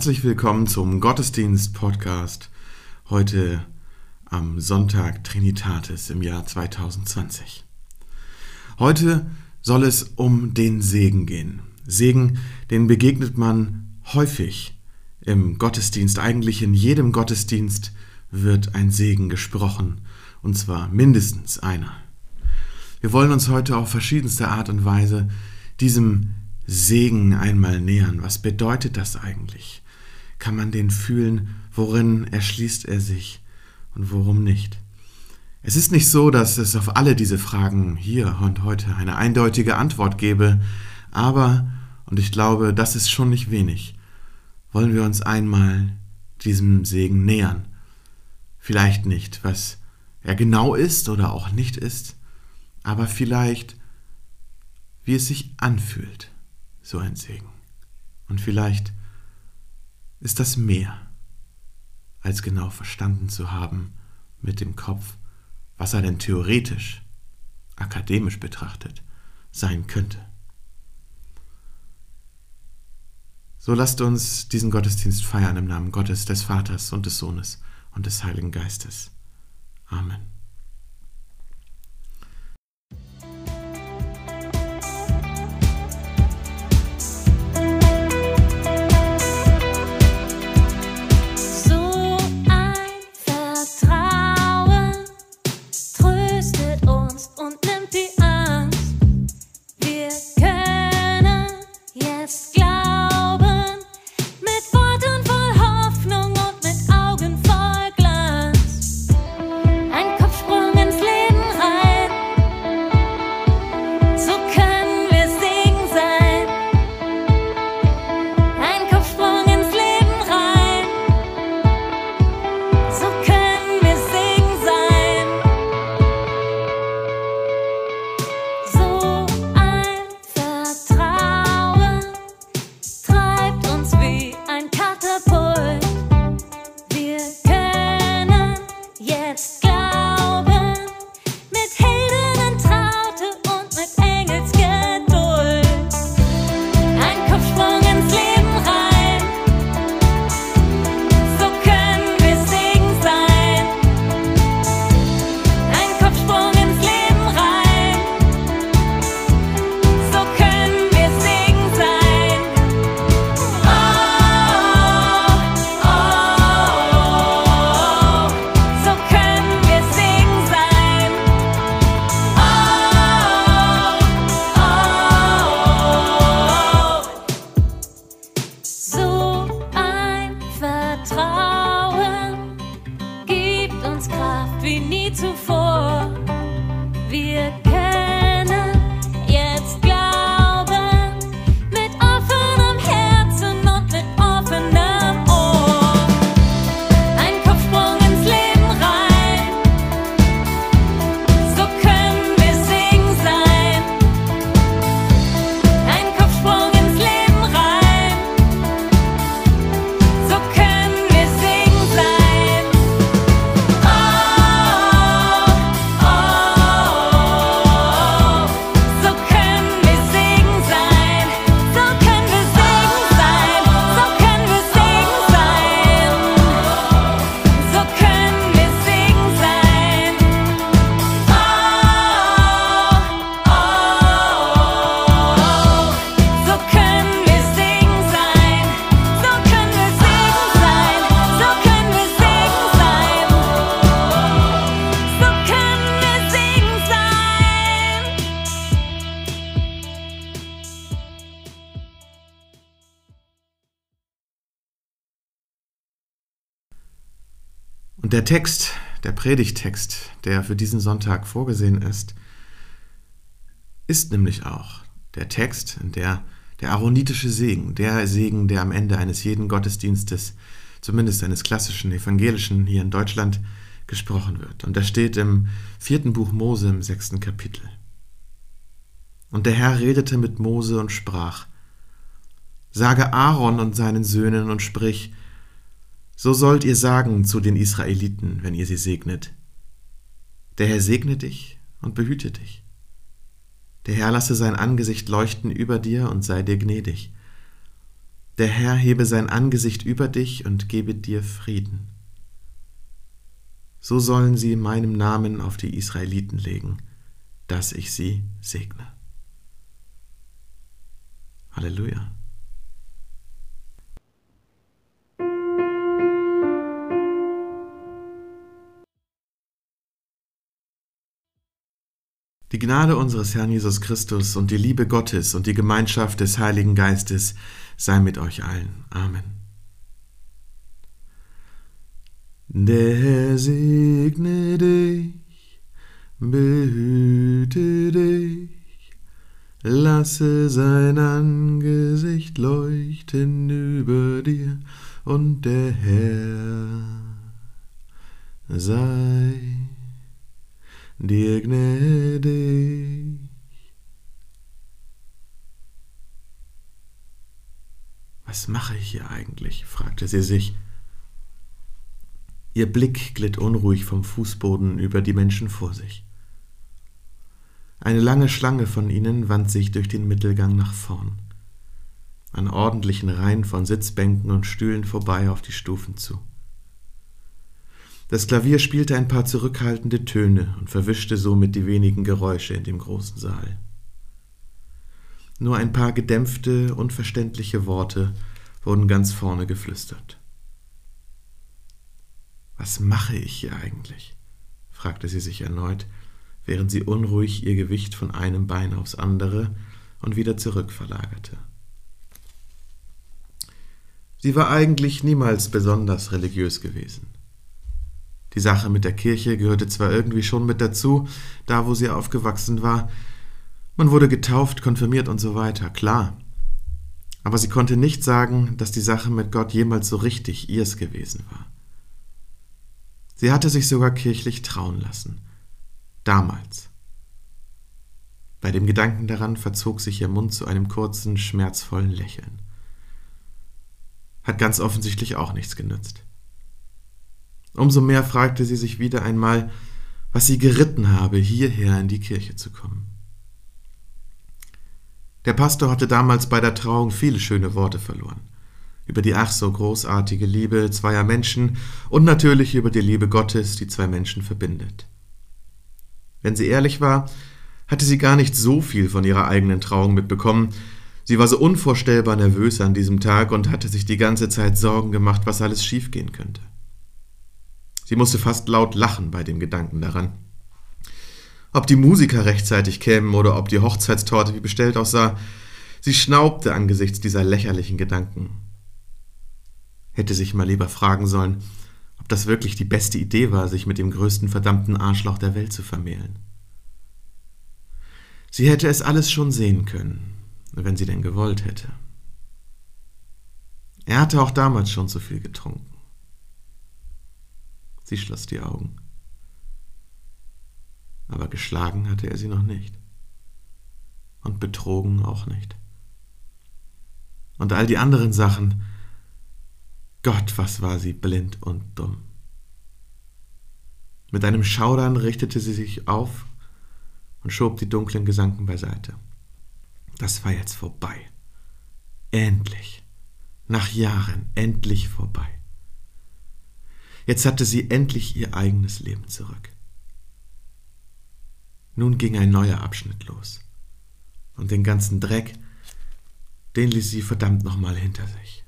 Herzlich willkommen zum Gottesdienst-Podcast. Heute am Sonntag Trinitatis im Jahr 2020. Heute soll es um den Segen gehen. Segen, den begegnet man häufig im Gottesdienst. Eigentlich in jedem Gottesdienst wird ein Segen gesprochen, und zwar mindestens einer. Wir wollen uns heute auf verschiedenste Art und Weise diesem Segen einmal nähern. Was bedeutet das eigentlich? Kann man den fühlen? Worin erschließt er sich und worum nicht? Es ist nicht so, dass es auf alle diese Fragen hier und heute eine eindeutige Antwort gäbe, aber, und ich glaube, das ist schon nicht wenig, wollen wir uns einmal diesem Segen nähern. Vielleicht nicht, was er genau ist oder auch nicht ist, aber vielleicht, wie es sich anfühlt so ein Segen. Und vielleicht ist das mehr, als genau verstanden zu haben mit dem Kopf, was er denn theoretisch, akademisch betrachtet, sein könnte. So lasst uns diesen Gottesdienst feiern im Namen Gottes, des Vaters und des Sohnes und des Heiligen Geistes. Amen. to fall. Und der Text, der Predigtext, der für diesen Sonntag vorgesehen ist, ist nämlich auch der Text, in der der aaronitische Segen, der Segen, der am Ende eines jeden Gottesdienstes, zumindest eines klassischen evangelischen hier in Deutschland, gesprochen wird. Und der steht im vierten Buch Mose im sechsten Kapitel. Und der Herr redete mit Mose und sprach, Sage Aaron und seinen Söhnen und sprich, so sollt ihr sagen zu den Israeliten, wenn ihr sie segnet. Der Herr segne dich und behüte dich. Der Herr lasse sein Angesicht leuchten über dir und sei dir gnädig. Der Herr hebe sein Angesicht über dich und gebe dir Frieden. So sollen sie meinem Namen auf die Israeliten legen, dass ich sie segne. Halleluja. Die Gnade unseres Herrn Jesus Christus und die Liebe Gottes und die Gemeinschaft des Heiligen Geistes sei mit euch allen. Amen. Der Herr segne dich, behüte dich, lasse sein Angesicht leuchten über dir und der Herr sei dir gnädig. Was mache ich hier eigentlich? fragte sie sich. Ihr Blick glitt unruhig vom Fußboden über die Menschen vor sich. Eine lange Schlange von ihnen wand sich durch den Mittelgang nach vorn, an ordentlichen Reihen von Sitzbänken und Stühlen vorbei auf die Stufen zu. Das Klavier spielte ein paar zurückhaltende Töne und verwischte somit die wenigen Geräusche in dem großen Saal. Nur ein paar gedämpfte, unverständliche Worte wurden ganz vorne geflüstert. Was mache ich hier eigentlich? fragte sie sich erneut, während sie unruhig ihr Gewicht von einem Bein aufs andere und wieder zurückverlagerte. Sie war eigentlich niemals besonders religiös gewesen. Die Sache mit der Kirche gehörte zwar irgendwie schon mit dazu, da wo sie aufgewachsen war. Man wurde getauft, konfirmiert und so weiter, klar. Aber sie konnte nicht sagen, dass die Sache mit Gott jemals so richtig ihrs gewesen war. Sie hatte sich sogar kirchlich trauen lassen. Damals. Bei dem Gedanken daran verzog sich ihr Mund zu einem kurzen, schmerzvollen Lächeln. Hat ganz offensichtlich auch nichts genützt. Umso mehr fragte sie sich wieder einmal, was sie geritten habe, hierher in die Kirche zu kommen. Der Pastor hatte damals bei der Trauung viele schöne Worte verloren. Über die ach so großartige Liebe zweier Menschen und natürlich über die Liebe Gottes, die zwei Menschen verbindet. Wenn sie ehrlich war, hatte sie gar nicht so viel von ihrer eigenen Trauung mitbekommen. Sie war so unvorstellbar nervös an diesem Tag und hatte sich die ganze Zeit Sorgen gemacht, was alles schiefgehen könnte. Sie musste fast laut lachen bei dem Gedanken daran. Ob die Musiker rechtzeitig kämen oder ob die Hochzeitstorte wie bestellt aussah, sie schnaubte angesichts dieser lächerlichen Gedanken. Hätte sich mal lieber fragen sollen, ob das wirklich die beste Idee war, sich mit dem größten verdammten Arschloch der Welt zu vermählen. Sie hätte es alles schon sehen können, wenn sie denn gewollt hätte. Er hatte auch damals schon zu viel getrunken. Sie schloss die Augen. Aber geschlagen hatte er sie noch nicht. Und betrogen auch nicht. Und all die anderen Sachen, Gott, was war sie blind und dumm. Mit einem Schaudern richtete sie sich auf und schob die dunklen Gedanken beiseite. Das war jetzt vorbei. Endlich. Nach Jahren endlich vorbei. Jetzt hatte sie endlich ihr eigenes Leben zurück. Nun ging ein neuer Abschnitt los. Und den ganzen Dreck, den ließ sie verdammt nochmal hinter sich.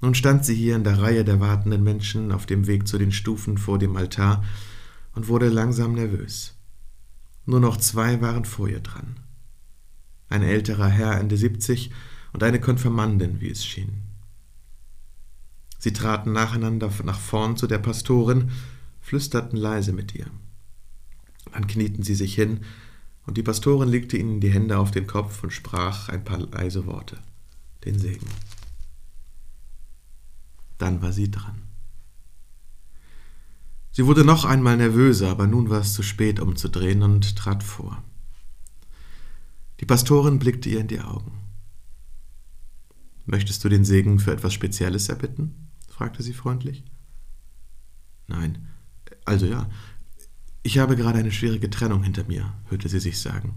Nun stand sie hier in der Reihe der wartenden Menschen auf dem Weg zu den Stufen vor dem Altar und wurde langsam nervös. Nur noch zwei waren vor ihr dran. Ein älterer Herr Ende 70 und eine Konfirmandin, wie es schien. Sie traten nacheinander nach vorn zu der Pastorin, flüsterten leise mit ihr. Dann knieten sie sich hin, und die Pastorin legte ihnen die Hände auf den Kopf und sprach ein paar leise Worte, den Segen. Dann war sie dran. Sie wurde noch einmal nervöser, aber nun war es zu spät, umzudrehen und trat vor. Die Pastorin blickte ihr in die Augen. Möchtest du den Segen für etwas Spezielles erbitten? Fragte sie freundlich. Nein, also ja, ich habe gerade eine schwierige Trennung hinter mir, hörte sie sich sagen.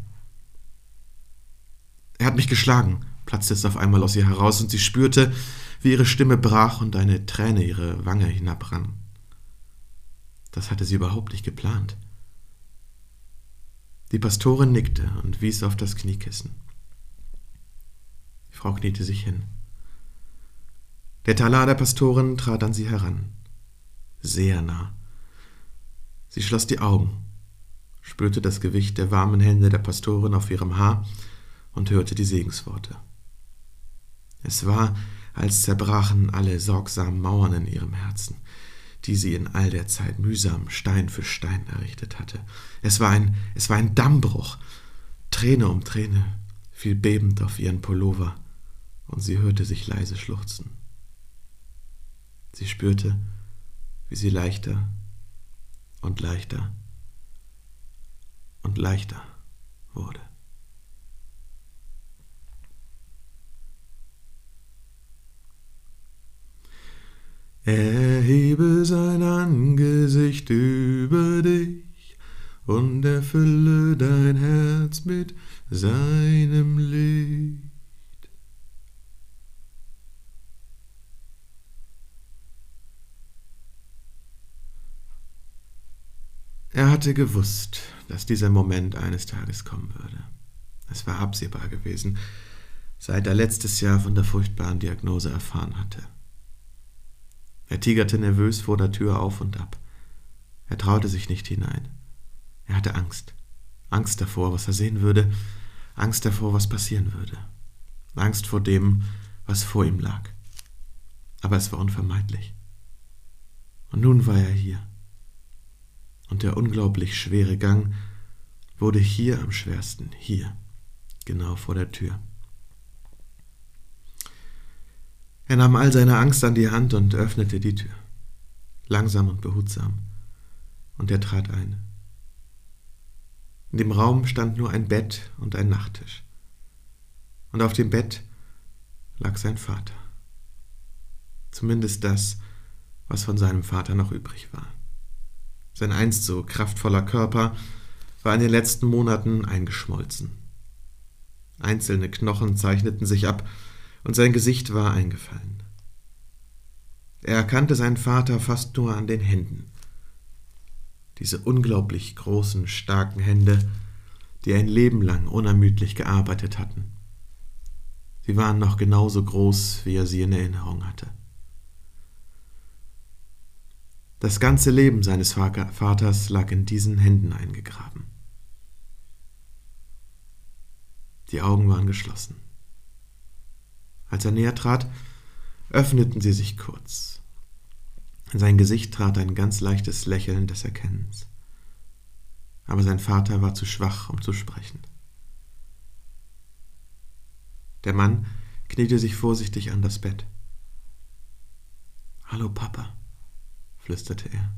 Er hat mich geschlagen, platzte es auf einmal aus ihr heraus, und sie spürte, wie ihre Stimme brach und eine Träne ihre Wange hinabrann. Das hatte sie überhaupt nicht geplant. Die Pastorin nickte und wies auf das Kniekissen. Die Frau kniete sich hin. Der Talar der Pastorin trat an sie heran, sehr nah. Sie schloss die Augen, spürte das Gewicht der warmen Hände der Pastorin auf ihrem Haar und hörte die Segensworte. Es war, als zerbrachen alle sorgsamen Mauern in ihrem Herzen, die sie in all der Zeit mühsam Stein für Stein errichtet hatte. Es war ein, es war ein Dammbruch. Träne um Träne fiel bebend auf ihren Pullover, und sie hörte sich leise schluchzen. Sie spürte, wie sie leichter und leichter und leichter wurde. Erhebe sein Angesicht über dich und erfülle dein Herz mit seinem Licht. Er hatte gewusst, dass dieser Moment eines Tages kommen würde. Es war absehbar gewesen, seit er letztes Jahr von der furchtbaren Diagnose erfahren hatte. Er tigerte nervös vor der Tür auf und ab. Er traute sich nicht hinein. Er hatte Angst. Angst davor, was er sehen würde, Angst davor, was passieren würde. Angst vor dem, was vor ihm lag. Aber es war unvermeidlich. Und nun war er hier. Und der unglaublich schwere Gang wurde hier am schwersten, hier, genau vor der Tür. Er nahm all seine Angst an die Hand und öffnete die Tür. Langsam und behutsam. Und er trat ein. In dem Raum stand nur ein Bett und ein Nachttisch. Und auf dem Bett lag sein Vater. Zumindest das, was von seinem Vater noch übrig war. Sein einst so kraftvoller Körper war in den letzten Monaten eingeschmolzen. Einzelne Knochen zeichneten sich ab, und sein Gesicht war eingefallen. Er erkannte seinen Vater fast nur an den Händen. Diese unglaublich großen, starken Hände, die ein Leben lang unermüdlich gearbeitet hatten. Sie waren noch genauso groß, wie er sie in Erinnerung hatte. Das ganze Leben seines Vaters lag in diesen Händen eingegraben. Die Augen waren geschlossen. Als er näher trat, öffneten sie sich kurz. In sein Gesicht trat ein ganz leichtes Lächeln des Erkennens. Aber sein Vater war zu schwach, um zu sprechen. Der Mann kniete sich vorsichtig an das Bett. Hallo Papa, flüsterte er.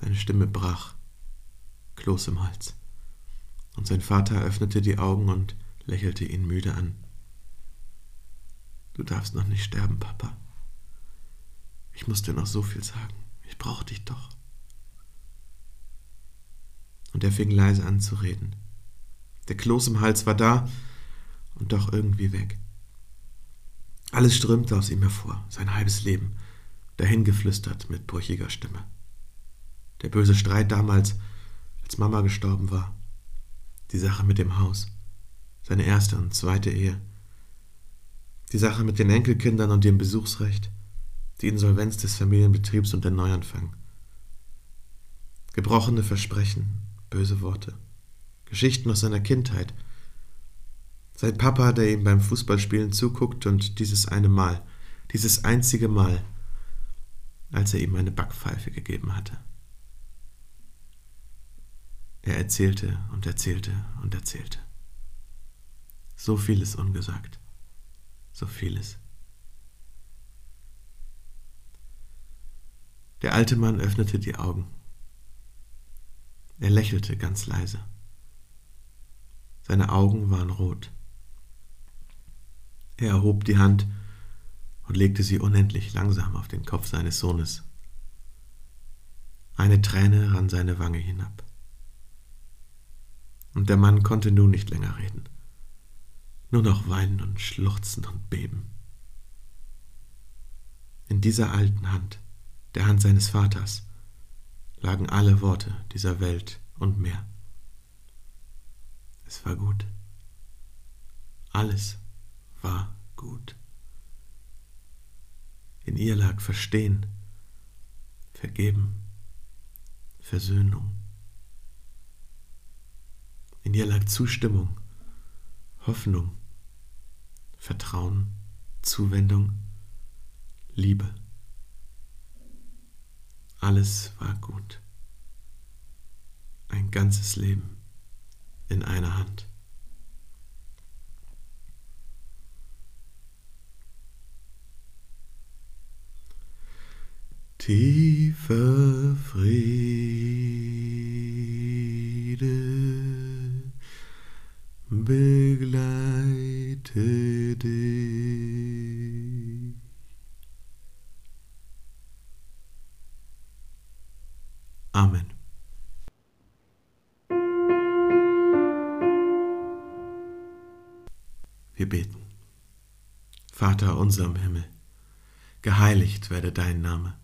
Seine Stimme brach, Kloß im Hals, und sein Vater öffnete die Augen und lächelte ihn müde an. Du darfst noch nicht sterben, Papa. Ich muss dir noch so viel sagen. Ich brauche dich doch. Und er fing leise an zu reden. Der Kloß im Hals war da und doch irgendwie weg. Alles strömte aus ihm hervor, sein halbes Leben, dahingeflüstert mit brüchiger Stimme. Der böse Streit damals, als Mama gestorben war, die Sache mit dem Haus, seine erste und zweite Ehe, die Sache mit den Enkelkindern und dem Besuchsrecht, die Insolvenz des Familienbetriebs und der Neuanfang. Gebrochene Versprechen, böse Worte, Geschichten aus seiner Kindheit. Sein Papa, der ihm beim Fußballspielen zuguckt und dieses eine Mal, dieses einzige Mal, als er ihm eine Backpfeife gegeben hatte. Er erzählte und erzählte und erzählte. So vieles ungesagt so vieles. Der alte Mann öffnete die Augen. Er lächelte ganz leise. Seine Augen waren rot. Er erhob die Hand und legte sie unendlich langsam auf den Kopf seines Sohnes. Eine Träne rann seine Wange hinab. Und der Mann konnte nun nicht länger reden. nur noch weinen und schluchzen und beben. In dieser alten Hand, der Hand seines Vaters, lagen alle Worte dieser Welt und mehr. Es war gut. Alles war gut. In ihr lag Verstehen, Vergeben, Versöhnung. In ihr lag Zustimmung, Hoffnung, Vertrauen, Zuwendung, Liebe. Alles war gut. Ein ganzes Leben in einer Hand. Tiefer Friede begleite dich. Amen. Wir beten. Vater unser im Himmel, geheiligt werde dein Name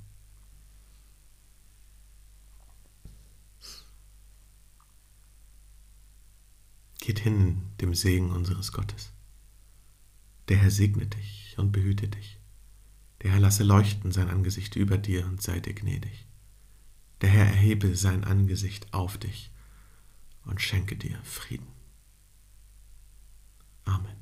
Geht hin in dem Segen unseres Gottes. Der Herr segne dich und behüte dich. Der Herr lasse leuchten sein Angesicht über dir und sei dir gnädig. Der Herr erhebe sein Angesicht auf dich und schenke dir Frieden. Amen.